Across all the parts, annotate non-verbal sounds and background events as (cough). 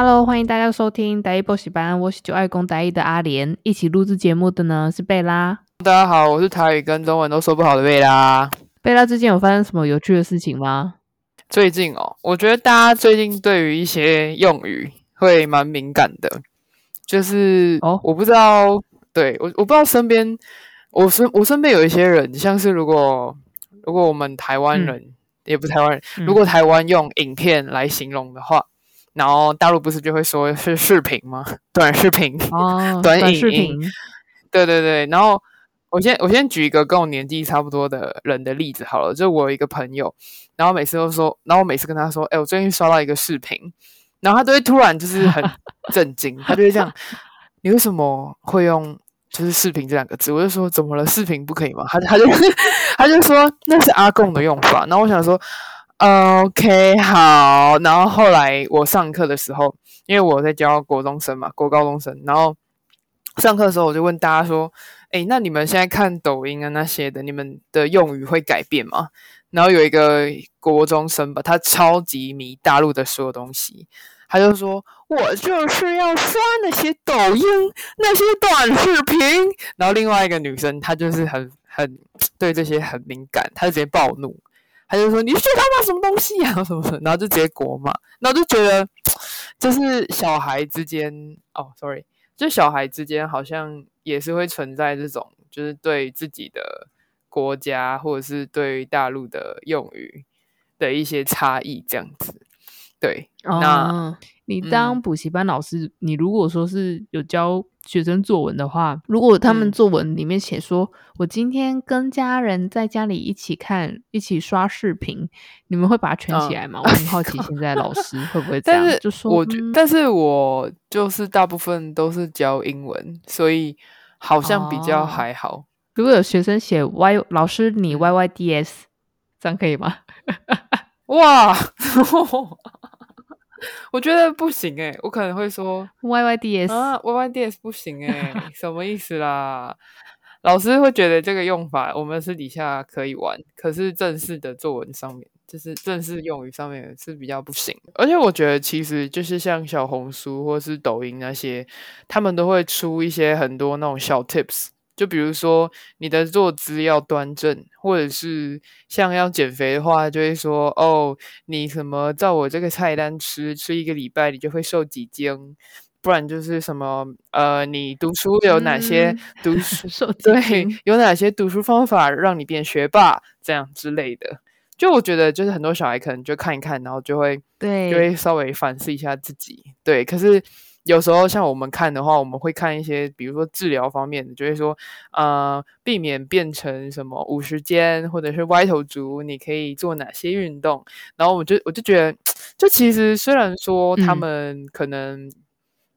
Hello，欢迎大家收听台语补习班，我是九爱讲台语的阿莲，一起录制节目的呢是贝拉。大家好，我是台语跟中文都说不好的贝拉。贝拉最近有发生什么有趣的事情吗？最近哦，我觉得大家最近对于一些用语会蛮敏感的，就是哦，我不知道，哦、对我我不知道身边，我身我身边有一些人，像是如果如果我们台湾人、嗯、也不台湾人，嗯、如果台湾用影片来形容的话。然后大陆不是就会说是视频吗？(laughs) 短视频，哦、(laughs) 短影音，短视频。对对对。然后我先我先举一个跟我年纪差不多的人的例子好了，就我有一个朋友，然后每次都说，然后我每次跟他说，哎，我最近刷到一个视频，然后他都会突然就是很 (laughs) 震惊，他就会这样，你为什么会用就是视频这两个字？我就说怎么了？视频不可以吗？他他就他就说那是阿贡的用法。然后我想说。OK，好。然后后来我上课的时候，因为我在教国中生嘛，国高中生。然后上课的时候，我就问大家说：“诶，那你们现在看抖音啊那些的，你们的用语会改变吗？”然后有一个国中生吧，他超级迷大陆的所有东西，他就说：“我就是要刷那些抖音，那些短视频。”然后另外一个女生，她就是很很对这些很敏感，她就直接暴怒。他就说：“你学他妈什么东西啊？什么什么？”然后就直接国骂。然后就觉得，就是小孩之间哦，sorry，就小孩之间好像也是会存在这种，就是对自己的国家或者是对大陆的用语的一些差异，这样子。对，哦、那你当补习班老师，嗯、你如果说是有教学生作文的话，如果他们作文里面写说，嗯、我今天跟家人在家里一起看，一起刷视频，你们会把它圈起来吗？嗯、(laughs) 我很好奇，现在老师会不会这样？但是就说，我但是我就是大部分都是教英文，所以好像比较还好。哦、如果有学生写 Y，老师你 Y Y D S，这样可以吗？(laughs) 哇！(laughs) 我觉得不行诶、欸，我可能会说 Y Y D S 啊，Y Y D S 不行诶、欸，(laughs) 什么意思啦？老师会觉得这个用法我们私底下可以玩，可是正式的作文上面，就是正式用语上面是比较不行。而且我觉得其实就是像小红书或是抖音那些，他们都会出一些很多那种小 tips。就比如说你的坐姿要端正，或者是像要减肥的话，就会说哦，你什么照我这个菜单吃，吃一个礼拜你就会瘦几斤。不然就是什么呃，你读书有哪些读 (laughs) 书、嗯、对，有哪些读书方法让你变学霸这样之类的。就我觉得就是很多小孩可能就看一看，然后就会对，就会稍微反思一下自己。对，可是。有时候像我们看的话，我们会看一些，比如说治疗方面的，就会说，呃，避免变成什么五十肩或者是歪头族，你可以做哪些运动？然后我就我就觉得，就其实虽然说他们可能，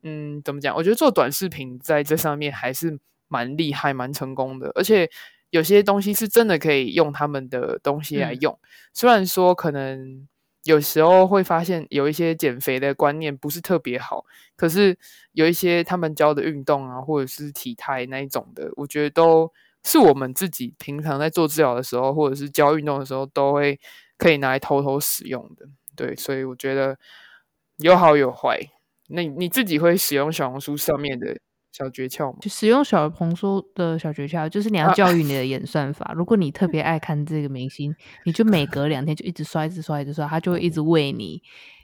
嗯，嗯，怎么讲？我觉得做短视频在这上面还是蛮厉害、蛮成功的，而且有些东西是真的可以用他们的东西来用，嗯、虽然说可能。有时候会发现有一些减肥的观念不是特别好，可是有一些他们教的运动啊，或者是体态那一种的，我觉得都是我们自己平常在做治疗的时候，或者是教运动的时候，都会可以拿来偷偷使用的。对，所以我觉得有好有坏。那你自己会使用小红书上面的？小诀窍嘛，就使用小红书的小诀窍，就是你要教育你的 (laughs) 演算法。啊、如果你特别爱看这个明星，你就每隔两天就一直刷，一直刷，一直刷，他就会一直喂你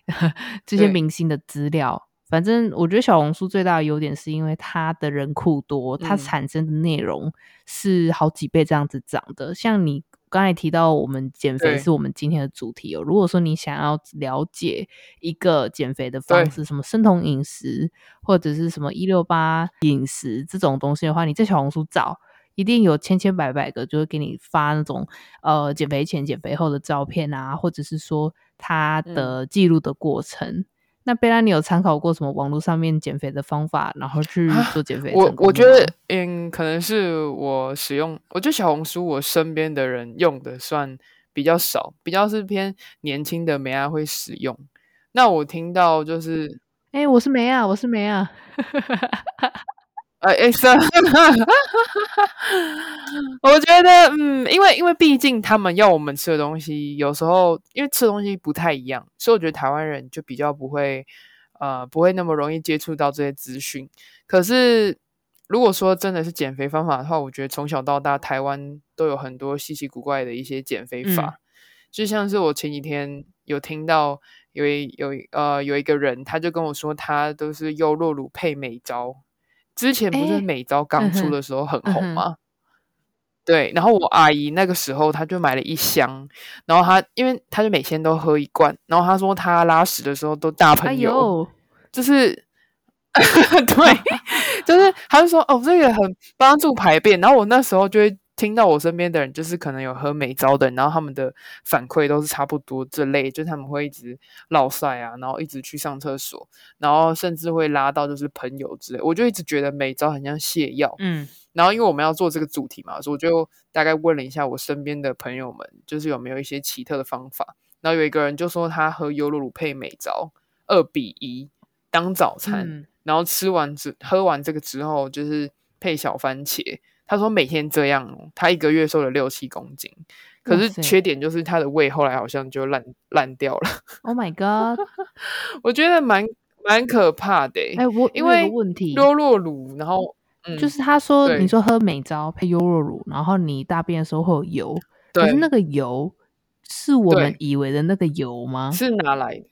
(laughs) 这些明星的资料。反正我觉得小红书最大的优点是因为它的人库多，它产生的内容是好几倍这样子涨的。嗯、像你。刚才提到我们减肥是我们今天的主题哦。如果说你想要了解一个减肥的方式，什么生酮饮食或者是什么一六八饮食这种东西的话，你在小红书找，一定有千千百百个就会给你发那种呃减肥前、减肥后的照片啊，或者是说他的记录的过程。嗯那贝拉，你有参考过什么网络上面减肥的方法，然后去做减肥？我我觉得，嗯，可能是我使用，我觉得小红书我身边的人用的算比较少，比较是偏年轻的梅亚会使用。那我听到就是，哎、欸，我是梅亚，我是梅亚。哎 (laughs) 哎，是，我觉得，嗯，因为因为毕竟他们要我们吃的东西，有时候因为吃的东西不太一样，所以我觉得台湾人就比较不会，呃不会那么容易接触到这些资讯。可是如果说真的是减肥方法的话，我觉得从小到大台湾都有很多稀奇古怪的一些减肥法，嗯、就像是我前几天有听到有一有呃有一个人，他就跟我说他都是优酪乳配美招。之前不是美招刚出的时候很红吗？欸嗯嗯、对，然后我阿姨那个时候她就买了一箱，然后她因为她就每天都喝一罐，然后她说她拉屎的时候都大喷油，哎、呦就是 (laughs) 对，(laughs) 就是她就说哦这个很帮助排便，然后我那时候就会。听到我身边的人，就是可能有喝美招的，然后他们的反馈都是差不多这类，就是他们会一直落赛啊，然后一直去上厕所，然后甚至会拉到就是朋友之类。我就一直觉得美招很像泻药，嗯，然后因为我们要做这个主题嘛，所以我就大概问了一下我身边的朋友们，就是有没有一些奇特的方法。然后有一个人就说他喝优酪乳配美招二比一当早餐，嗯、然后吃完之喝完这个之后，就是配小番茄。他说每天这样，他一个月瘦了六七公斤，可是缺点就是他的胃后来好像就烂烂掉了。Oh my god！(laughs) 我觉得蛮蛮可怕的。哎、欸，我因为问题优酪乳，然后、嗯、就是他说你说喝美招配优酪乳，然后你大便的时候会有油，可是那个油是我们以为的那个油吗？是哪来的？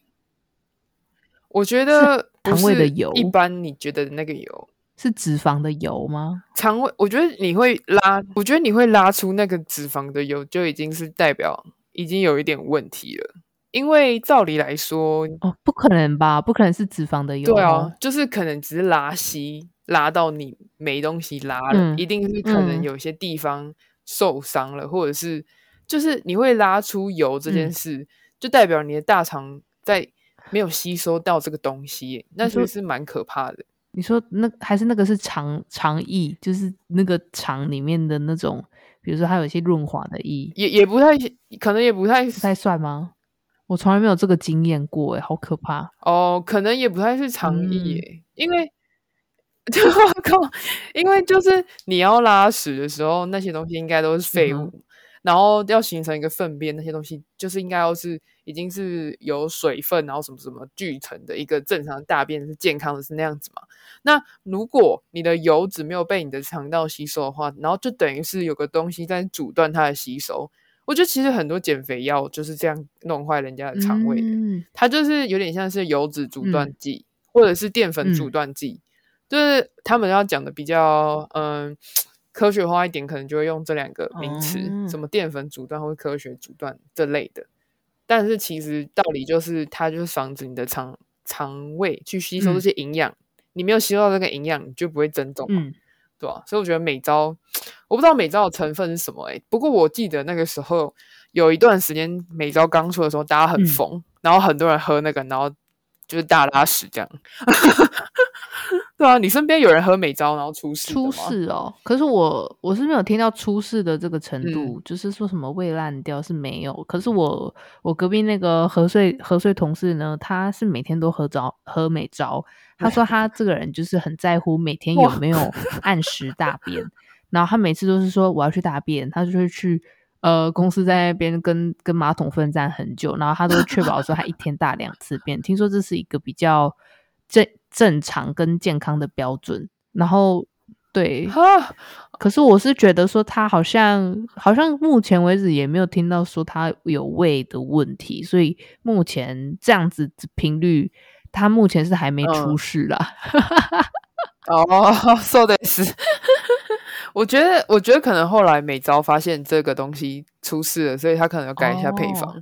我觉得肠胃的油，一般你觉得的那个油。是脂肪的油吗？肠胃，我觉得你会拉，我觉得你会拉出那个脂肪的油，就已经是代表已经有一点问题了。因为照理来说，哦，不可能吧？不可能是脂肪的油。对啊，就是可能只是拉稀，拉到你没东西拉了，嗯、一定是可能有些地方受伤了，嗯、或者是就是你会拉出油这件事，嗯、就代表你的大肠在没有吸收到这个东西，那是不是蛮可怕的？你说那还是那个是肠肠液，就是那个肠里面的那种，比如说它有一些润滑的液，也也不太可能，也不太不太算吗？我从来没有这个经验过，哎，好可怕哦！可能也不太是肠液，嗯、因为 (laughs) 我靠，因为就是你要拉屎的时候，那些东西应该都是废物，嗯、然后要形成一个粪便，那些东西就是应该要是。已经是有水分，然后什么什么聚成的一个正常大便是健康的，是那样子嘛？那如果你的油脂没有被你的肠道吸收的话，然后就等于是有个东西在阻断它的吸收。我觉得其实很多减肥药就是这样弄坏人家的肠胃的，嗯、它就是有点像是油脂阻断剂，嗯、或者是淀粉阻断剂，嗯、就是他们要讲的比较嗯科学化一点，可能就会用这两个名词，嗯、什么淀粉阻断或科学阻断这类的。但是其实道理就是，它就是防止你的肠肠胃去吸收这些营养，嗯、你没有吸收到这个营养，你就不会增重嘛，嗯、对吧？所以我觉得美招，我不知道美招的成分是什么诶、欸、不过我记得那个时候有一段时间美招刚出的时候，大家很疯，嗯、然后很多人喝那个，然后就是大拉屎这样。(laughs) 对啊，你身边有人喝美招然后出事出事哦？可是我我是没有听到出事的这个程度，嗯、就是说什么胃烂掉是没有。可是我我隔壁那个何睡何睡同事呢，他是每天都喝招喝美招。他说他这个人就是很在乎每天有没有按时大便，然后他每次都是说我要去大便，他就会去呃公司在那边跟跟马桶奋战很久，然后他都确保说他一天大两次便。听说这是一个比较正。正常跟健康的标准，然后对，可是我是觉得说他好像好像目前为止也没有听到说他有胃的问题，所以目前这样子频率，他目前是还没出事啦。嗯、(laughs) 哦，说的是，我觉得我觉得可能后来美招发现这个东西出事了，所以他可能要改一下配方，哦、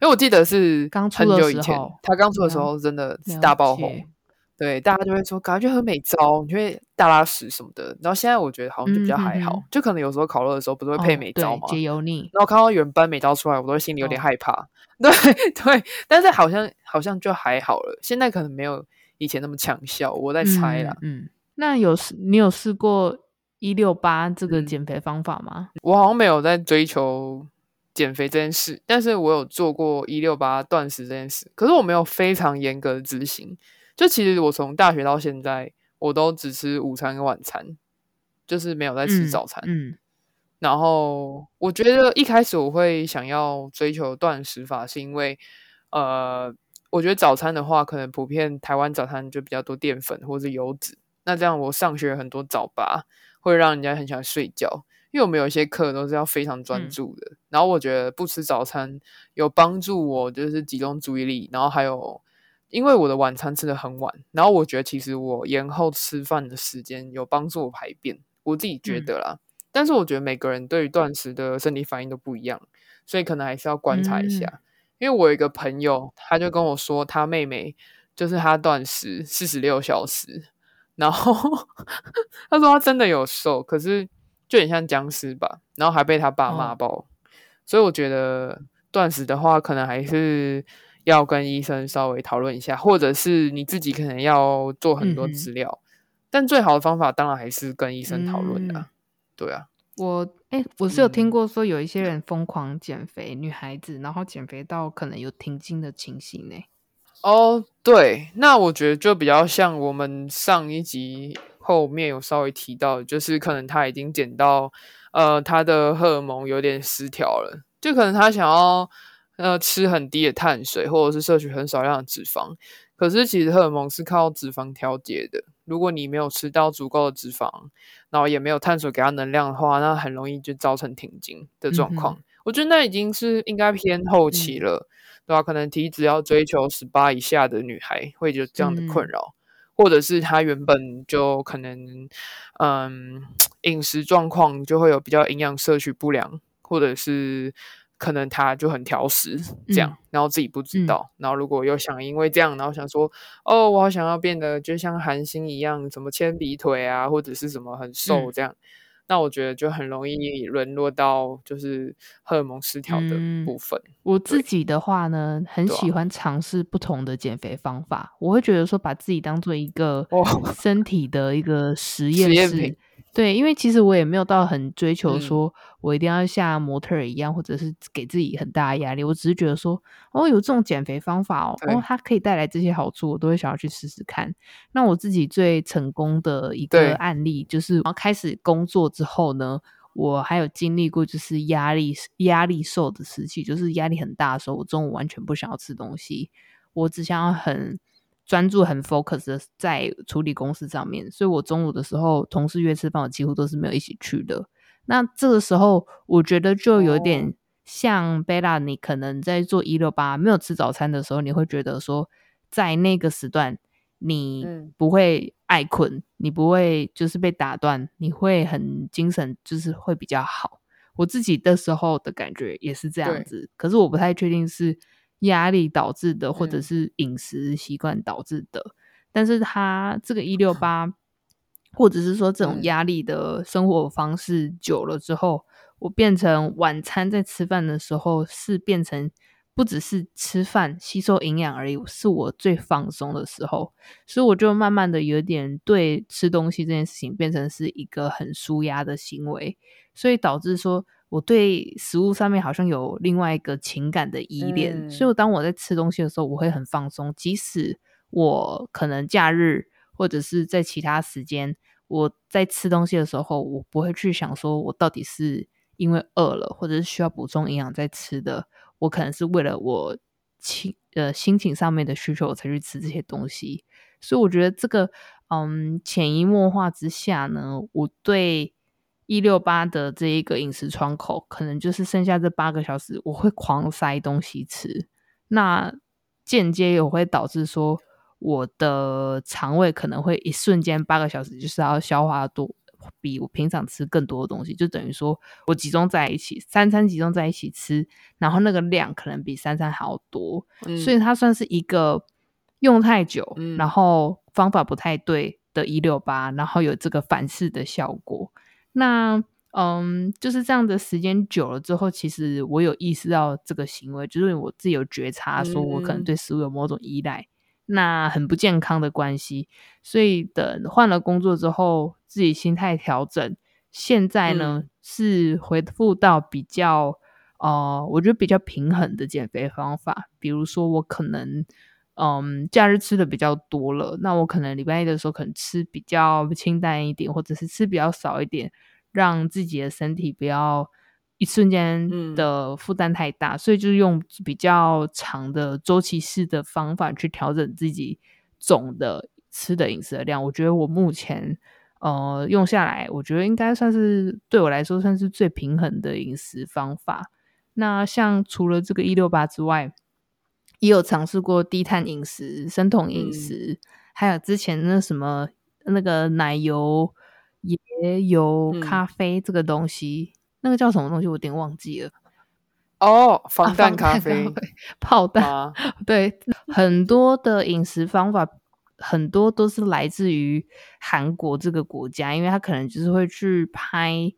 因为我记得是很久以前，他刚出的时候真的是大爆红。对，大家就会说，赶快去喝美招，你会大拉屎什么的。然后现在我觉得好像就比较还好，嗯、哼哼就可能有时候烤肉的时候不是会配美招吗？解油腻。然后看到原班美招出来，我都会心里有点害怕。(laughs) 哦、对对，但是好像好像就还好了。现在可能没有以前那么强效，我在猜啦。嗯，嗯，那有你有试过一六八这个减肥方法吗？我好像没有在追求减肥这件事，但是我有做过一六八断食这件事，可是我没有非常严格的执行。就其实我从大学到现在，我都只吃午餐跟晚餐，就是没有在吃早餐。嗯，嗯，然后我觉得一开始我会想要追求断食法，是因为呃，我觉得早餐的话，可能普遍台湾早餐就比较多淀粉或者油脂。那这样我上学很多早八，会让人家很想睡觉，因为我们有一些课都是要非常专注的。嗯、然后我觉得不吃早餐有帮助我，就是集中注意力。然后还有，因为我的晚餐吃的很晚，然后我觉得其实我延后吃饭的时间有帮助我排便，我自己觉得啦。嗯、但是我觉得每个人对于断食的生理反应都不一样，所以可能还是要观察一下。嗯因为我有一个朋友，他就跟我说，他妹妹就是他断食四十六小时，然后他说他真的有瘦，可是就很像僵尸吧，然后还被他爸骂爆。哦、所以我觉得断食的话，可能还是要跟医生稍微讨论一下，或者是你自己可能要做很多资料。嗯、但最好的方法当然还是跟医生讨论的，嗯、对啊。我哎、欸，我是有听过说有一些人疯狂减肥，嗯、女孩子，然后减肥到可能有停经的情形呢。哦，对，那我觉得就比较像我们上一集后面有稍微提到，就是可能他已经减到呃，他的荷尔蒙有点失调了，就可能他想要呃吃很低的碳水，或者是摄取很少量的脂肪，可是其实荷尔蒙是靠脂肪调节的。如果你没有吃到足够的脂肪，然后也没有碳水给它能量的话，那很容易就造成停经的状况。嗯、我觉得那已经是应该偏后期了，嗯、对吧、啊？可能体脂要追求十八以下的女孩会有这样的困扰，嗯、或者是她原本就可能嗯饮食状况就会有比较营养摄取不良，或者是。可能她就很挑食，这样，嗯、然后自己不知道，嗯、然后如果又想因为这样，然后想说，哦，我好想要变得就像韩星一样，什么铅笔腿啊，或者是什么很瘦这样，嗯、那我觉得就很容易沦落到就是荷尔蒙失调的部分。嗯、我自己的话呢，很喜欢尝试不同的减肥方法，啊、我会觉得说把自己当做一个身体的一个实验室。对，因为其实我也没有到很追求说，我一定要像模特儿一样，嗯、或者是给自己很大的压力。我只是觉得说，哦，有这种减肥方法哦，哦，它可以带来这些好处，我都会想要去试试看。那我自己最成功的一个案例，就是然后开始工作之后呢，我还有经历过就是压力压力瘦的时期，就是压力很大的时候，我中午完全不想要吃东西，我只想要很。专注很 focus 的在处理公司上面，所以我中午的时候同事约吃饭，我几乎都是没有一起去的。那这个时候，我觉得就有点像贝拉，你可能在做一六八没有吃早餐的时候，你会觉得说，在那个时段你不会爱困，嗯、你不会就是被打断，你会很精神，就是会比较好。我自己的时候的感觉也是这样子，可是我不太确定是。压力导致的，或者是饮食习惯导致的，嗯、但是他这个一六八，或者是说这种压力的生活方式久了之后，嗯、我变成晚餐在吃饭的时候是变成不只是吃饭吸收营养而已，是我最放松的时候，所以我就慢慢的有点对吃东西这件事情变成是一个很舒压的行为，所以导致说。我对食物上面好像有另外一个情感的依恋，嗯、所以当我在吃东西的时候，我会很放松。即使我可能假日或者是在其他时间，我在吃东西的时候，我不会去想说我到底是因为饿了，或者是需要补充营养在吃的。我可能是为了我情呃心情上面的需求，我才去吃这些东西。所以我觉得这个嗯潜移默化之下呢，我对。一六八的这一个饮食窗口，可能就是剩下这八个小时，我会狂塞东西吃，那间接也会导致说，我的肠胃可能会一瞬间八个小时就是要消化多，比我平常吃更多的东西，就等于说我集中在一起，三餐集中在一起吃，然后那个量可能比三餐还要多，嗯、所以它算是一个用太久，嗯、然后方法不太对的一六八，然后有这个反噬的效果。那嗯，就是这样的时间久了之后，其实我有意识到这个行为，就是我自己有觉察，说我可能对食物有某种依赖，嗯、那很不健康的关系。所以等换了工作之后，自己心态调整，现在呢、嗯、是回复到比较呃，我觉得比较平衡的减肥方法。比如说，我可能嗯，假日吃的比较多了，那我可能礼拜一的时候可能吃比较清淡一点，或者是吃比较少一点。让自己的身体不要一瞬间的负担太大，嗯、所以就是用比较长的周期式的方法去调整自己总的吃的饮食的量。我觉得我目前呃用下来，我觉得应该算是对我来说算是最平衡的饮食方法。那像除了这个一六八之外，也有尝试过低碳饮食、生酮饮食，嗯、还有之前那什么那个奶油、椰油、咖啡这个东西。嗯那个叫什么东西？我有点忘记了。哦，防弹咖啡、啊、炮弹，啊、(laughs) 对，很多的饮食方法，很多都是来自于韩国这个国家，因为他可能就是会去拍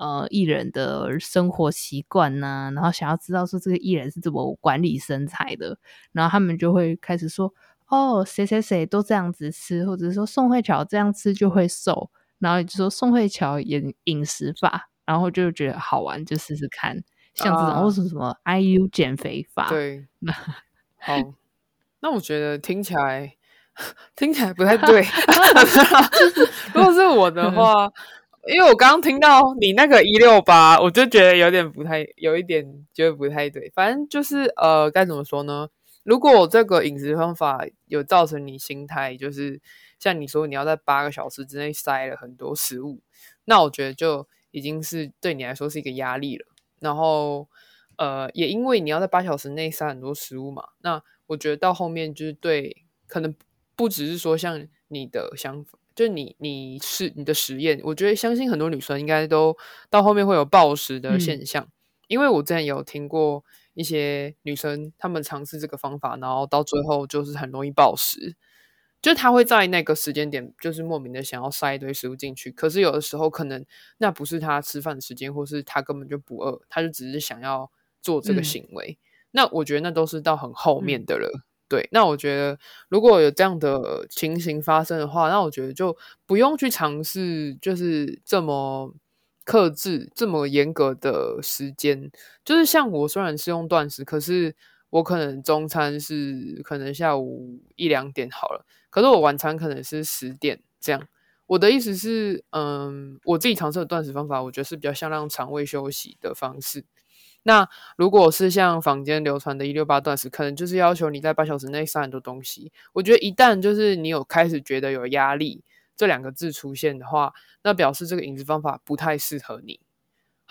呃艺人的生活习惯呐、啊，然后想要知道说这个艺人是怎么管理身材的，然后他们就会开始说，哦，谁谁谁都这样子吃，或者说宋慧乔这样吃就会瘦，然后就说宋慧乔饮饮食法。然后就觉得好玩，就试试看，像这种、啊、或是什么 IU 减肥法。对，(laughs) 那好，那我觉得听起来 (laughs) 听起来不太对。(laughs) 如果是我的话，因为我刚刚听到你那个一六八，我就觉得有点不太，有一点觉得不太对。反正就是呃，该怎么说呢？如果这个饮食方法有造成你心态，就是像你说你要在八个小时之内塞了很多食物，那我觉得就。已经是对你来说是一个压力了，然后呃，也因为你要在八小时内塞很多食物嘛，那我觉得到后面就是对，可能不只是说像你的想法，就你你是你的实验，我觉得相信很多女生应该都到后面会有暴食的现象，嗯、因为我之前有听过一些女生她们尝试这个方法，然后到最后就是很容易暴食。就她会在那个时间点，就是莫名的想要塞一堆食物进去，可是有的时候可能那不是她吃饭的时间，或是她根本就不饿，她就只是想要做这个行为。嗯、那我觉得那都是到很后面的了。嗯、对，那我觉得如果有这样的情形发生的话，那我觉得就不用去尝试，就是这么克制、这么严格的时间。就是像我虽然是用断食，可是我可能中餐是可能下午一两点好了。可是我晚餐可能是十点这样，我的意思是，嗯，我自己尝试的断食方法，我觉得是比较像让肠胃休息的方式。那如果是像坊间流传的一六八断食，可能就是要求你在八小时内塞很多东西。我觉得一旦就是你有开始觉得有压力这两个字出现的话，那表示这个饮食方法不太适合你。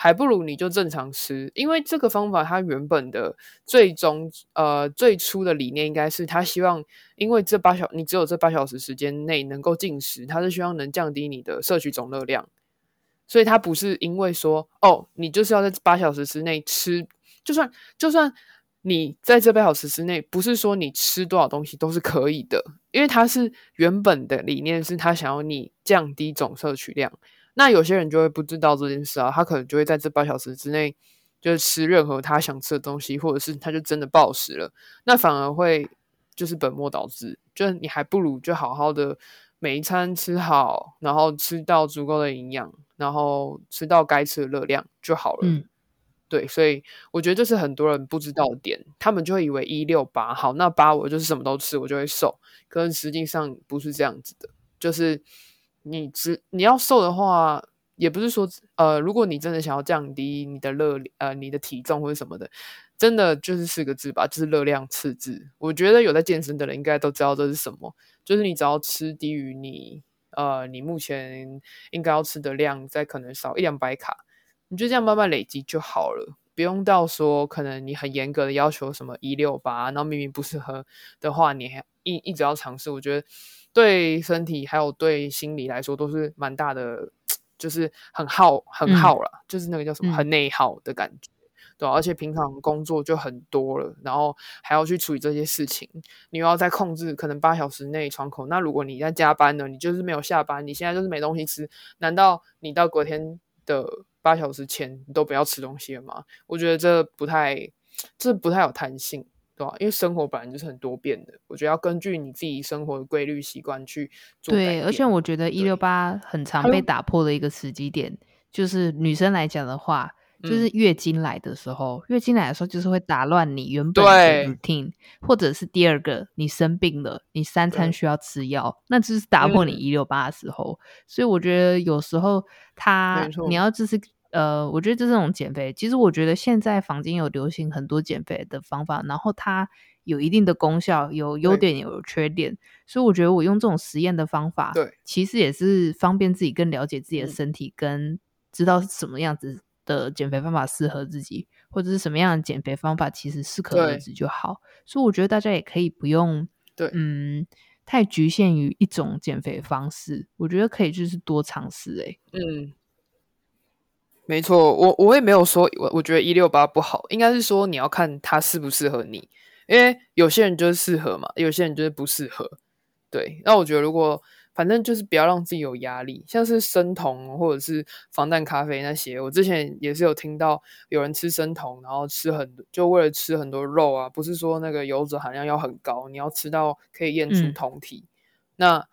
还不如你就正常吃，因为这个方法它原本的最终呃最初的理念应该是他希望，因为这八小你只有这八小时时间内能够进食，他是希望能降低你的摄取总热量，所以他不是因为说哦你就是要在八小时之内吃，就算就算你在这八小时之内不是说你吃多少东西都是可以的，因为他是原本的理念是他想要你降低总摄取量。那有些人就会不知道这件事啊，他可能就会在这八小时之内就吃任何他想吃的东西，或者是他就真的暴食了，那反而会就是本末倒置，就是你还不如就好好的每一餐吃好，然后吃到足够的营养，然后吃到该吃的热量就好了。嗯，对，所以我觉得这是很多人不知道的点，他们就会以为一六八好，那八我就是什么都吃，我就会瘦，可是实际上不是这样子的，就是。你只你要瘦的话，也不是说呃，如果你真的想要降低你的热呃你的体重或者什么的，真的就是四个字吧，就是热量赤字。我觉得有在健身的人应该都知道这是什么，就是你只要吃低于你呃你目前应该要吃的量，再可能少一两百卡，你就这样慢慢累积就好了，不用到说可能你很严格的要求什么一六八，然后明明不适合的话，你还一一直要尝试，我觉得。对身体还有对心理来说都是蛮大的，就是很耗很耗了，嗯、就是那个叫什么很内耗的感觉，嗯、对、啊、而且平常工作就很多了，然后还要去处理这些事情，你又要再控制可能八小时内窗口。那如果你在加班呢，你就是没有下班，你现在就是没东西吃，难道你到隔天的八小时前你都不要吃东西了吗？我觉得这不太，这不太有弹性。对吧，因为生活本来就是很多变的，我觉得要根据你自己生活的规律习惯去做。对，而且我觉得一六八很常被打破的一个时机点，就是女生来讲的话，就是月经来的时候，嗯、月经来的时候就是会打乱你原本的 routine，或者是第二个你生病了，你三餐需要吃药，那就是打破你一六八的时候。嗯、所以我觉得有时候他你要就是呃，我觉得这种减肥，其实我觉得现在房间有流行很多减肥的方法，然后它有一定的功效，有优点也有缺点，所以我觉得我用这种实验的方法，对，其实也是方便自己更了解自己的身体，跟知道是什么样子的减肥方法适合自己，或者是什么样的减肥方法其实适可而止就好。所以我觉得大家也可以不用，对，嗯，太局限于一种减肥方式，我觉得可以就是多尝试，哎，嗯。没错，我我也没有说我我觉得一六八不好，应该是说你要看它适不适合你，因为有些人就是适合嘛，有些人就是不适合。对，那我觉得如果反正就是不要让自己有压力，像是生酮或者是防弹咖啡那些，我之前也是有听到有人吃生酮，然后吃很多，就为了吃很多肉啊，不是说那个油脂含量要很高，你要吃到可以验出酮体，嗯、那。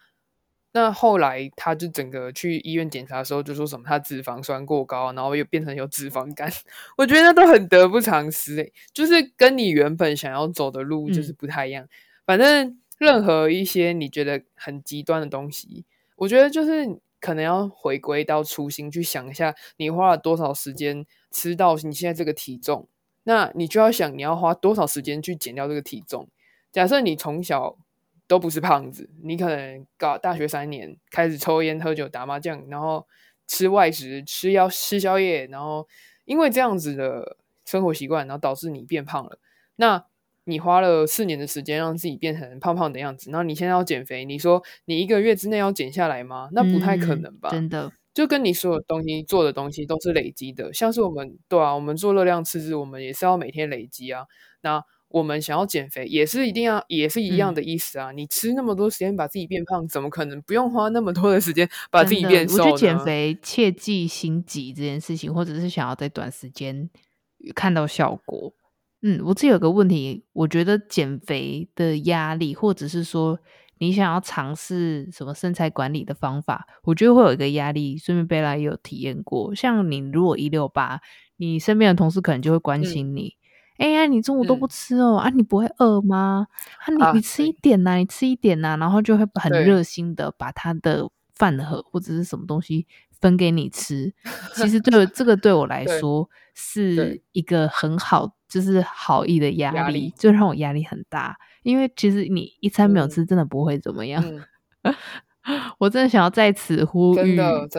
那后来他就整个去医院检查的时候，就说什么他脂肪酸过高，然后又变成有脂肪肝。(laughs) 我觉得那都很得不偿失诶，就是跟你原本想要走的路就是不太一样。嗯、反正任何一些你觉得很极端的东西，我觉得就是可能要回归到初心，去想一下你花了多少时间吃到你现在这个体重，那你就要想你要花多少时间去减掉这个体重。假设你从小。都不是胖子，你可能搞大学三年开始抽烟、喝酒、打麻将，然后吃外食、吃药、吃宵夜，然后因为这样子的生活习惯，然后导致你变胖了。那你花了四年的时间让自己变成胖胖的样子，然后你现在要减肥，你说你一个月之内要减下来吗？那不太可能吧？嗯、真的，就跟你所有东西做的东西都是累积的，像是我们对啊，我们做热量赤字，我们也是要每天累积啊。那我们想要减肥，也是一定要，也是一样的意思啊！嗯、你吃那么多时间把自己变胖，怎么可能不用花那么多的时间 (laughs) 把自己变？我觉得减肥切忌心急这件事情，或者是想要在短时间看到效果。嗯，我这有个问题，我觉得减肥的压力，或者是说你想要尝试什么身材管理的方法，我觉得会有一个压力。顺便贝拉也有体验过，像你如果一六八，你身边的同事可能就会关心你。嗯哎呀，你中午都不吃哦？嗯、啊，你不会饿吗？啊，你你吃一点呐、啊，你吃一点呐、啊，然后就会很热心的把他的饭盒或者是什么东西分给你吃。其实对这个对我来说是一个很好，就是好意的压力，压力就让我压力很大。因为其实你一餐没有吃，真的不会怎么样。嗯、(laughs) 我真的想要在此呼吁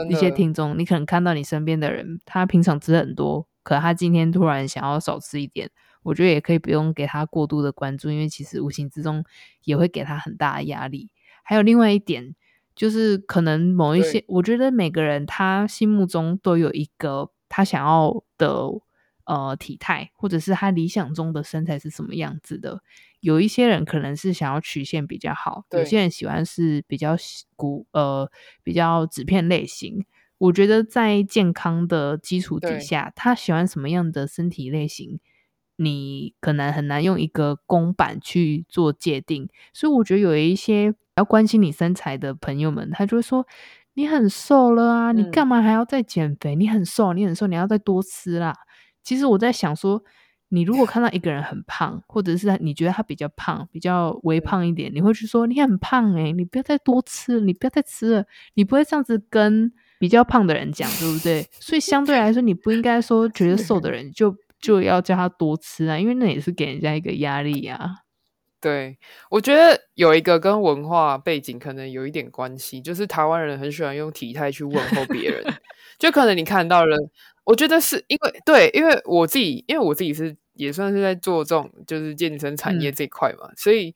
一些听众，你可能看到你身边的人，他平常吃很多，可他今天突然想要少吃一点。我觉得也可以不用给他过度的关注，因为其实无形之中也会给他很大的压力。还有另外一点，就是可能某一些，我觉得每个人他心目中都有一个他想要的呃体态，或者是他理想中的身材是什么样子的。有一些人可能是想要曲线比较好，有些人喜欢是比较骨呃比较纸片类型。我觉得在健康的基础底下，他喜欢什么样的身体类型？你可能很难用一个公版去做界定，所以我觉得有一些要关心你身材的朋友们，他就会说你很瘦了啊，你干嘛还要再减肥？嗯、你很瘦，你很瘦，你要再多吃啦。其实我在想说，你如果看到一个人很胖，或者是你觉得他比较胖，比较微胖一点，你会去说你很胖诶、欸，你不要再多吃，你不要再吃了，你不会这样子跟比较胖的人讲，对不对？所以相对来说，你不应该说觉得瘦的人就。就要叫他多吃啊，因为那也是给人家一个压力啊。对，我觉得有一个跟文化背景可能有一点关系，就是台湾人很喜欢用体态去问候别人，(laughs) 就可能你看到了，我觉得是因为对，因为我自己，因为我自己是也算是在做这种就是健身产业这一块嘛，嗯、所以。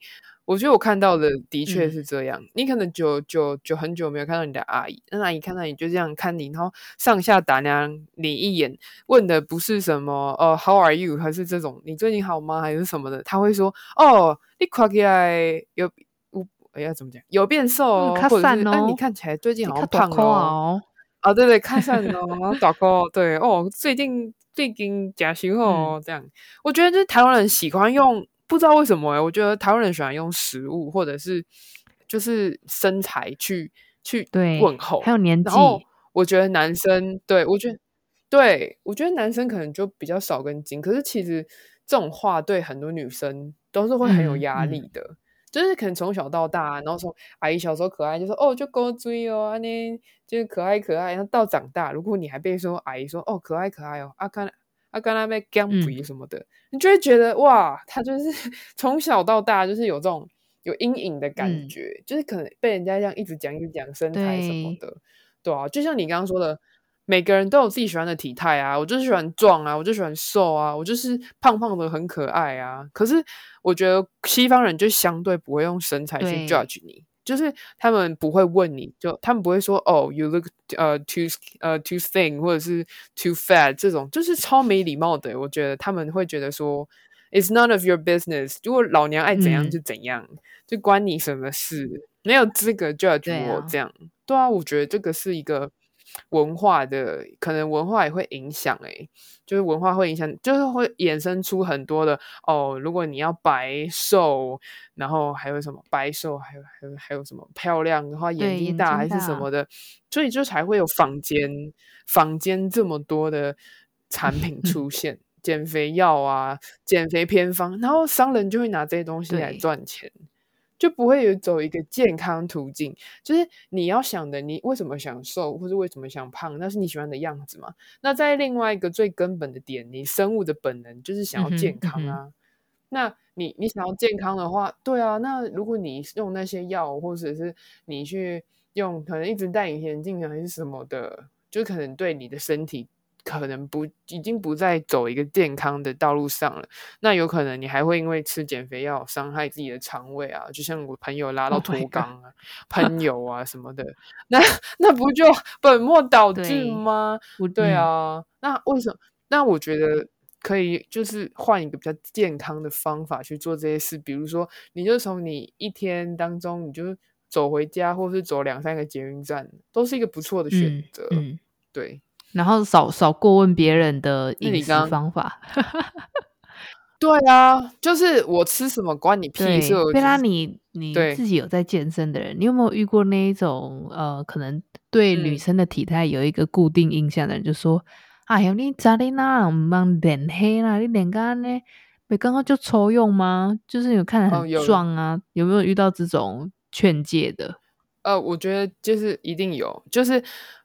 我觉得我看到的的确是这样。嗯、你可能就就就很久没有看到你的阿姨，那阿姨看到你就这样看你，然后上下打量你一眼，问的不是什么哦，How are you？还是这种你最近好吗？还是什么的？他会说哦，你看起来有我哎呀怎么讲？有变瘦哦，嗯、或者是哎、哦、你看起来最近好像胖哦。啊、哦，对对，看上哦，打 call 对哦，最近最近假型哦，(laughs) 嗯、这样。我觉得就是台湾人喜欢用。不知道为什么哎、欸，我觉得台湾人喜欢用食物或者是就是身材去去问候，还有年纪。然后我觉得男生对我觉得对我觉得男生可能就比较少根筋，可是其实这种话对很多女生都是会很有压力的。嗯嗯、就是可能从小到大，然后从阿姨小时候可爱，就说哦就勾追哦，那就是可爱可爱。然后到长大，如果你还被说阿姨说哦可爱可爱哦，阿甘阿甘那边干皮什么的，嗯、你就会觉得哇，他就是 (laughs) 从小到大就是有这种有阴影的感觉，嗯、就是可能被人家这样一直讲一直讲身材什么的，对，对啊，就像你刚刚说的。每个人都有自己喜欢的体态啊，我就是喜欢壮啊，我就喜欢瘦啊，我就是胖胖的很可爱啊。可是我觉得西方人就相对不会用身材去 judge 你，就是他们不会问你就，他们不会说哦，you look 呃、uh, too 呃、uh, too thin 或者是 too fat 这种，就是超没礼貌的。我觉得他们会觉得说，it's none of your business，如果老娘爱怎样就怎样，嗯、就关你什么事，没有资格 judge 我这样。对啊，对啊，我觉得这个是一个。文化的可能文化也会影响诶，就是文化会影响，就是会衍生出很多的哦。如果你要白瘦，然后还有什么白瘦，还有还有还有什么漂亮的话，眼睛大还是什么的，所以就才会有坊间坊间这么多的产品 (laughs) 出现，减肥药啊，减肥偏方，然后商人就会拿这些东西来赚钱。就不会有走一个健康途径，就是你要想的，你为什么想瘦，或是为什么想胖，那是你喜欢的样子嘛？那在另外一个最根本的点，你生物的本能就是想要健康啊。嗯嗯、那你你想要健康的话，对啊，那如果你用那些药，或者是你去用可能一直戴隐形眼镜还是什么的，就可能对你的身体。可能不已经不再走一个健康的道路上了，那有可能你还会因为吃减肥药伤害自己的肠胃啊，就像我朋友拉到脱肛啊、喷油啊什么的，那那不就 (laughs) 本末倒置吗？不对，对啊，嗯、那为什么？那我觉得可以就是换一个比较健康的方法去做这些事，比如说，你就从你一天当中，你就走回家，或是走两三个捷运站，都是一个不错的选择。嗯嗯、对。然后少少过问别人的饮食方法，对啊，就是我吃什么关你屁事。贝拉，你你自己有在健身的人，你有没有遇过那一种呃，可能对女生的体态有一个固定印象的人，就说：“嗯、哎呀，你咋的那唔帮脸黑啦？你脸干呢？没刚刚就抽用吗？就是有看得很壮啊？哦、有，有没有遇到这种劝诫的？”呃，我觉得就是一定有，就是。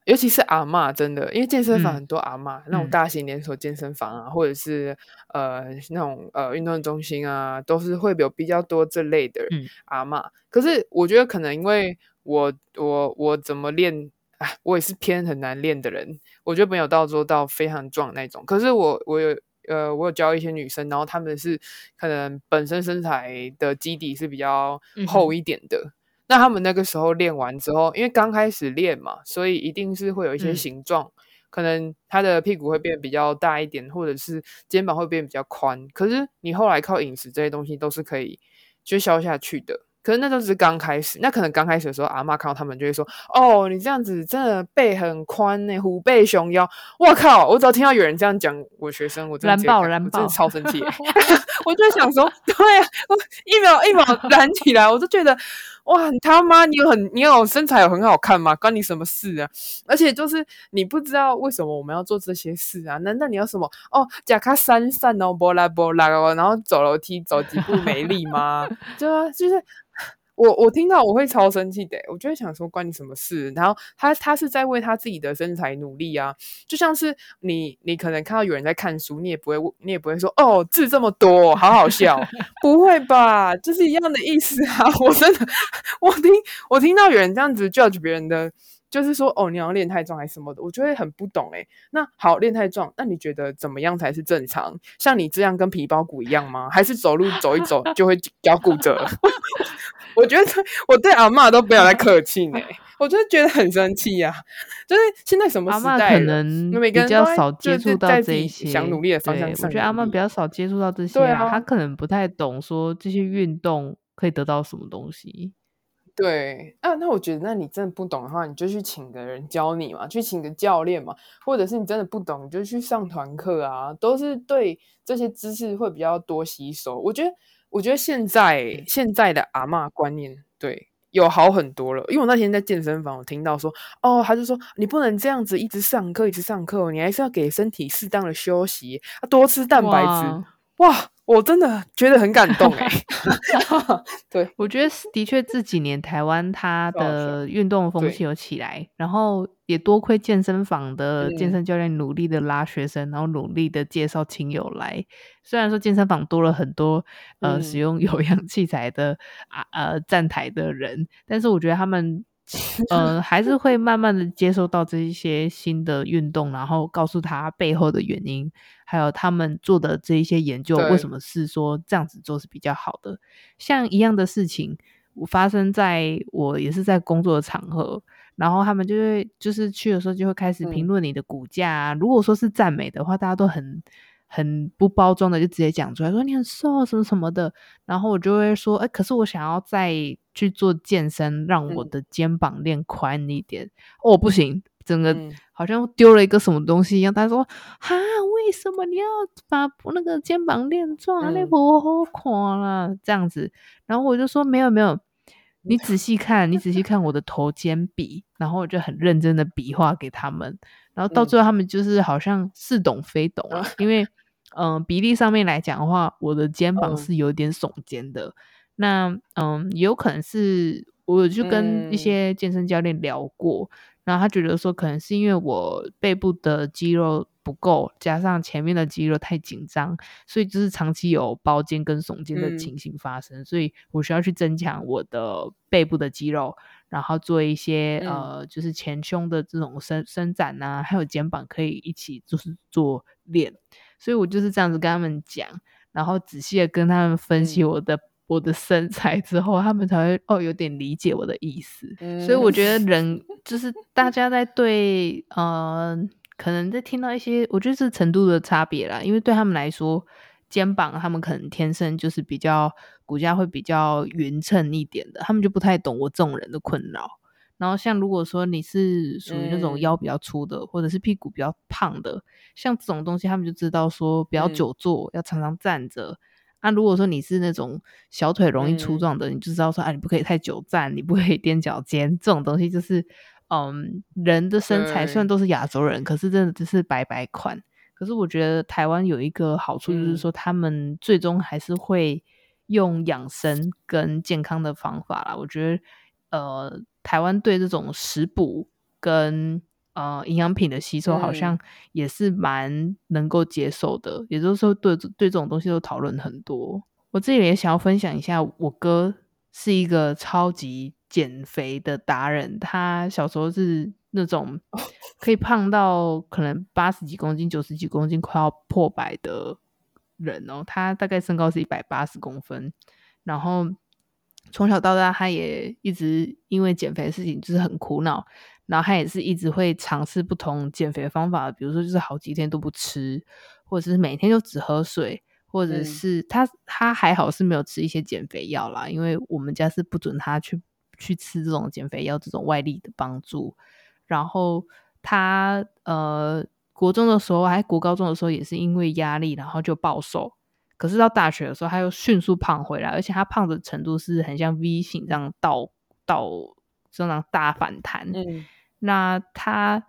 尤其是阿嬷，真的，因为健身房很多阿嬷，嗯、那种大型连锁健身房啊，嗯、或者是呃那种呃运动中心啊，都是会有比较多这类的阿嬷。嗯、可是我觉得可能因为我我我怎么练，哎，我也是偏很难练的人，我觉得没有到做到非常壮那种。可是我我有呃我有教一些女生，然后她们是可能本身身材的基底是比较厚一点的。嗯那他们那个时候练完之后，因为刚开始练嘛，所以一定是会有一些形状，嗯、可能他的屁股会变比较大一点，或者是肩膀会变比较宽。可是你后来靠饮食这些东西都是可以就消下去的。可是那都是刚开始，那可能刚开始的时候，阿妈看到他们就会说：“哦，你这样子真的背很宽呢，虎背熊腰。”我靠！我只要听到有人这样讲我学生，我真的燃爆燃爆，真的超生气。(laughs) (laughs) 我就想说，对啊，我一秒一秒燃起来，我就觉得。哇，他妈！你有很，你有身材有很好看吗？关你什么事啊？而且就是你不知道为什么我们要做这些事啊？难道你要什么哦？假卡扇扇哦，波拉波拉哦，然后走楼梯走几步没力吗？(laughs) 对啊，就是我我听到我会超生气的，我就会想说关你什么事？然后他他是在为他自己的身材努力啊，就像是你你可能看到有人在看书，你也不会你也不会说哦，字这么多，好好笑，不会吧？就是一样的意思啊！(laughs) 我真的。我听我听到有人这样子 judge 别人的，就是说哦，你要练太壮还是什么的，我就会很不懂诶。那好，练太壮，那你觉得怎么样才是正常？像你这样跟皮包骨一样吗？还是走路走一走就会脚骨折？(laughs) 我觉得我对阿嬷都不要再客气呢，(laughs) 我就觉得很生气呀、啊。就是现在什么时代，可能比较少接触到这一些，想努力的方向上。我觉得阿嬷比较少接触到这些啊，啊他可能不太懂说这些运动可以得到什么东西。对啊，那我觉得，那你真的不懂的话，你就去请个人教你嘛，去请个教练嘛，或者是你真的不懂，你就去上团课啊，都是对这些知识会比较多吸收。我觉得，我觉得现在现在的阿妈观念，对，有好很多了。因为我那天在健身房，我听到说，哦，他就说你不能这样子一直上课，一直上课，你还是要给身体适当的休息，多吃蛋白质。哇，哇，我真的觉得很感动哎。(laughs) 对，我觉得的确这几年台湾它的运动风气有起来，然后也多亏健身房的健身教练努力的拉学生，嗯、然后努力的介绍亲友来。虽然说健身房多了很多呃使用有氧器材的啊呃站台的人，但是我觉得他们。(laughs) 呃，还是会慢慢的接受到这一些新的运动，然后告诉他背后的原因，还有他们做的这一些研究为什么是说这样子做是比较好的。像一样的事情，我发生在我也是在工作的场合，然后他们就会就是去的时候就会开始评论你的骨架啊。嗯、如果说是赞美的话，大家都很。很不包装的就直接讲出来，说你很瘦什么什么的，然后我就会说，哎、欸，可是我想要再去做健身，让我的肩膀练宽一点。嗯、哦，不行，整个好像丢了一个什么东西一样。他说，哈，为什么你要把那个肩膀练壮？那不好看了，这样子。然后我就说，没有没有，你仔细看，你仔细看我的头肩比，然后我就很认真的比划给他们。然后到最后，他们就是好像似懂非懂啊，嗯、因为，嗯、呃，比例上面来讲的话，我的肩膀是有点耸肩的。嗯、那，嗯，有可能是我有去跟一些健身教练聊过，嗯、然后他觉得说，可能是因为我背部的肌肉不够，加上前面的肌肉太紧张，所以就是长期有包肩跟耸肩的情形发生，嗯、所以我需要去增强我的背部的肌肉。然后做一些、嗯、呃，就是前胸的这种伸伸展啊，还有肩膀可以一起就是做练，所以我就是这样子跟他们讲，然后仔细的跟他们分析我的、嗯、我的身材之后，他们才会哦有点理解我的意思。嗯、所以我觉得人就是大家在对呃，可能在听到一些，我觉得是程度的差别啦，因为对他们来说。肩膀，他们可能天生就是比较骨架会比较匀称一点的，他们就不太懂我这种人的困扰。然后像如果说你是属于那种腰比较粗的，嗯、或者是屁股比较胖的，像这种东西，他们就知道说不要久坐，嗯、要常常站着。那、啊、如果说你是那种小腿容易粗壮的，嗯、你就知道说啊，你不可以太久站，你不可以踮脚尖。这种东西就是，嗯，人的身材虽然都是亚洲人，可是真的只是白白款。可是我觉得台湾有一个好处，就是说他们最终还是会用养生跟健康的方法啦。我觉得，呃，台湾对这种食补跟呃营养品的吸收，好像也是蛮能够接受的。嗯、也就是说，对对这种东西都讨论很多。我自己也想要分享一下，我哥是一个超级减肥的达人，他小时候是。那种可以胖到可能八十几公斤、九十几公斤，快要破百的人哦。他大概身高是一百八十公分，然后从小到大，他也一直因为减肥的事情就是很苦恼。然后他也是一直会尝试不同减肥的方法，比如说就是好几天都不吃，或者是每天就只喝水，或者是他、嗯、他还好是没有吃一些减肥药啦，因为我们家是不准他去去吃这种减肥药这种外力的帮助。然后他呃，国中的时候还国高中的时候也是因为压力，然后就暴瘦。可是到大学的时候，他又迅速胖回来，而且他胖的程度是很像 V 型这样倒倒这样大反弹。嗯，那他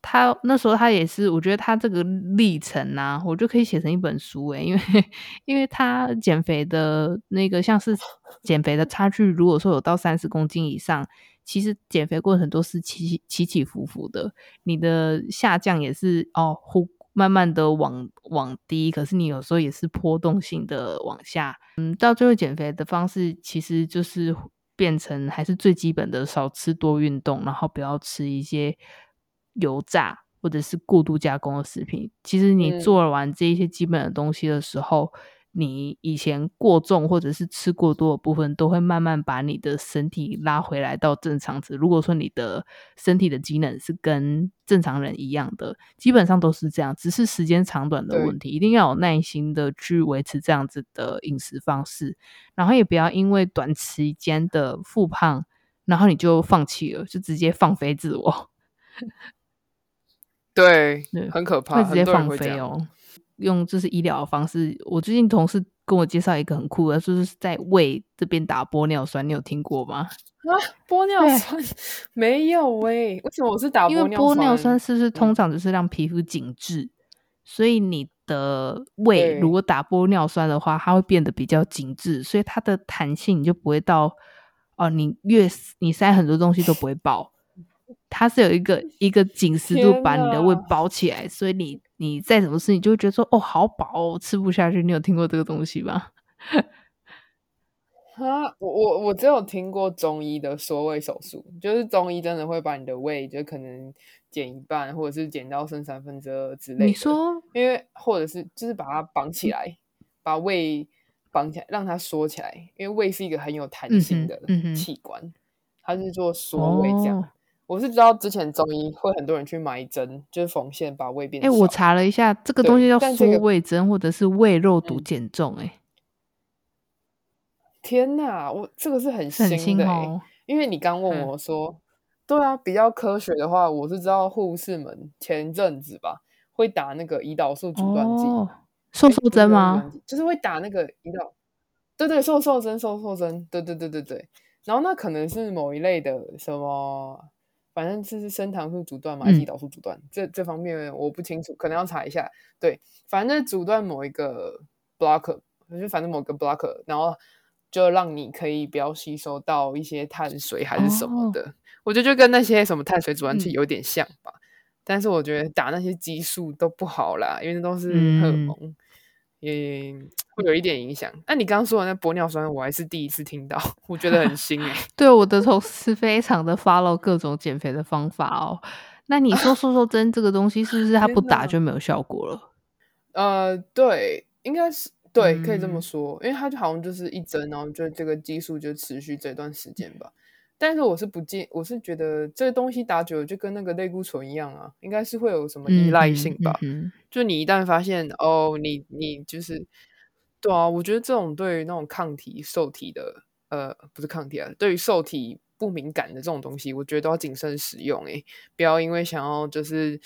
他那时候他也是，我觉得他这个历程啊，我就可以写成一本书诶，因为因为他减肥的那个像是减肥的差距，如果说有到三十公斤以上。其实减肥过程都是起起起伏伏的，你的下降也是哦，忽慢慢的往往低，可是你有时候也是波动性的往下，嗯，到最后减肥的方式其实就是变成还是最基本的少吃多运动，然后不要吃一些油炸或者是过度加工的食品。其实你做完这一些基本的东西的时候。嗯你以前过重或者是吃过多的部分，都会慢慢把你的身体拉回来到正常值。如果说你的身体的机能是跟正常人一样的，基本上都是这样，只是时间长短的问题。一定要有耐心的去维持这样子的饮食方式，然后也不要因为短期间的复胖，然后你就放弃了，就直接放飞自我。(laughs) 对，很可怕，会直接放飞哦。用就是医疗的方式。我最近同事跟我介绍一个很酷的，就是在胃这边打玻尿酸，你有听过吗？啊，玻尿酸 (laughs) 没有诶、欸，为什么我是打玻尿酸？因为玻尿酸是不是通常只是让皮肤紧致，嗯、所以你的的胃如果打玻尿酸的话，它会变得比较紧致，所以它的弹性你就不会到哦、呃，你越你塞很多东西都不会爆。它是有一个一个紧实度把你的胃包起来，所以你你再怎么吃，你就会觉得说哦，好饱哦，吃不下去。你有听过这个东西吗？(laughs) 啊，我我我只有听过中医的缩胃手术，就是中医真的会把你的胃就可能减一半，或者是减到剩三分之二之类的。你说，因为或者是就是把它绑起来，嗯、把胃绑起来，让它缩起来，因为胃是一个很有弹性的器官，嗯嗯、它是做缩胃这样。哦、我是知道之前中医会很多人去买针，就是缝线把胃变小。哎，我查了一下，这个东西叫缩胃针，这个、或者是胃肉毒减重、欸。哎、嗯。天呐，我这个是很新的、欸，新哦、因为你刚问我说，嗯、对啊，比较科学的话，我是知道护士们前阵子吧会打那个胰岛素阻断剂，哦、瘦瘦针吗？就是会打那个胰岛，对对，瘦瘦针，瘦瘦针，对对对对对。然后那可能是某一类的什么，反正就是升糖素阻断嘛，还是胰岛素阻断，嗯、这这方面我不清楚，可能要查一下。对，反正阻断某一个 blocker，就反正某个 blocker，然后。就让你可以不要吸收到一些碳水还是什么的，哦、我觉得就跟那些什么碳水阻断器有点像吧。嗯、但是我觉得打那些激素都不好啦，因为那都是荷尔蒙，嗯、也会有一点影响。那你刚刚说的那玻尿酸，我还是第一次听到，我觉得很新诶、欸。对，我的同事非常的 follow 各种减肥的方法哦。那你说瘦瘦针这个东西是不是它不打就没有效果了？呃，对，应该是。对，可以这么说，嗯、因为它就好像就是一针，然后就这个激素就持续这段时间吧。但是我是不建，我是觉得这个东西打久了就跟那个类固醇一样啊，应该是会有什么依赖性吧。嗯嗯嗯、就你一旦发现哦，你你就是对啊，我觉得这种对于那种抗体受体的呃，不是抗体啊，对于受体不敏感的这种东西，我觉得都要谨慎使用诶，不要因为想要就是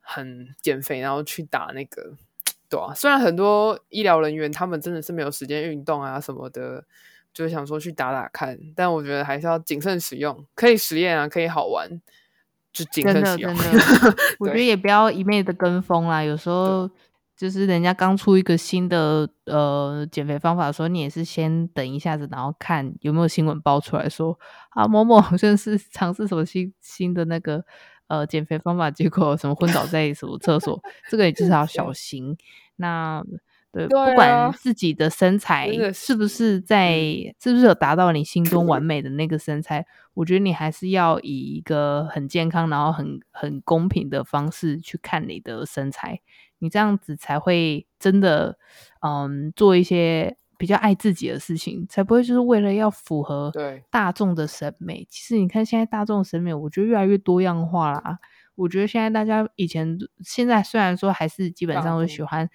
很减肥，然后去打那个。(tsk) 对啊，虽然很多医疗人员他们真的是没有时间运动啊什么的，就想说去打打看，但我觉得还是要谨慎使用。可以实验啊，可以好玩，就谨慎使用。真 (laughs) 的，真的我觉得也不要一昧的跟风啦。有时候就是人家刚出一个新的呃减肥方法的时候，你也是先等一下子，然后看有没有新闻爆出来说啊某某 (laughs) 好像是尝试什么新新的那个。呃，减肥方法结果什么昏倒在什么厕所，这个也就是要小 (laughs) 心。那对，对啊、不管自己的身材是不是在，是不是有达到你心中完 (laughs) 美的那个身材，我觉得你还是要以一个很健康，然后很很公平的方式去看你的身材，你这样子才会真的，嗯，做一些。比较爱自己的事情，才不会就是为了要符合大众的审美。其实你看现在大众审美，我觉得越来越多样化啦。我觉得现在大家以前现在虽然说还是基本上都喜欢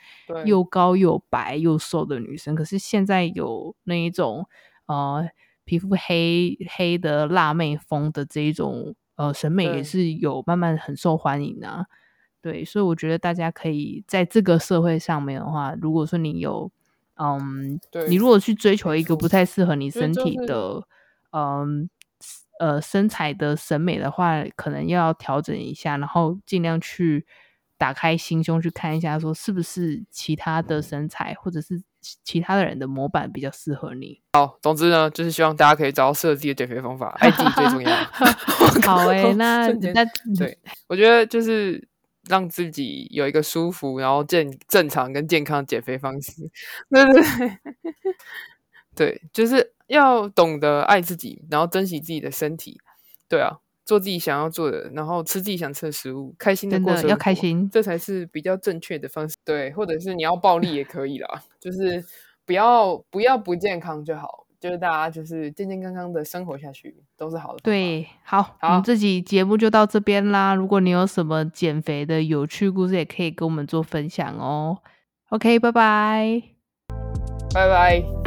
又高又白又瘦的女生，可是现在有那一种呃皮肤黑黑的辣妹风的这一种呃审美也是有慢慢很受欢迎啊。对，所以我觉得大家可以在这个社会上面的话，如果说你有。嗯，你如果去追求一个不太适合你身体的，嗯呃身材的审美的话，可能要调整一下，然后尽量去打开心胸去看一下，说是不是其他的身材或者是其他的人的模板比较适合你。好，总之呢，就是希望大家可以找到适合自己的减肥方法，爱自己最重要。(laughs) 好诶、欸，(laughs) 那那对，我觉得就是。让自己有一个舒服，然后健正常跟健康的减肥方式，对对对，对，就是要懂得爱自己，然后珍惜自己的身体，对啊，做自己想要做的，然后吃自己想吃的食物，开心的过生活，要开心，这才是比较正确的方式。对，或者是你要暴力也可以啦，就是不要不要不健康就好。就是大家就是健健康康的生活下去都是好的。对，好，好，我们这集节目就到这边啦。如果你有什么减肥的有趣故事，也可以跟我们做分享哦。OK，拜拜，拜拜。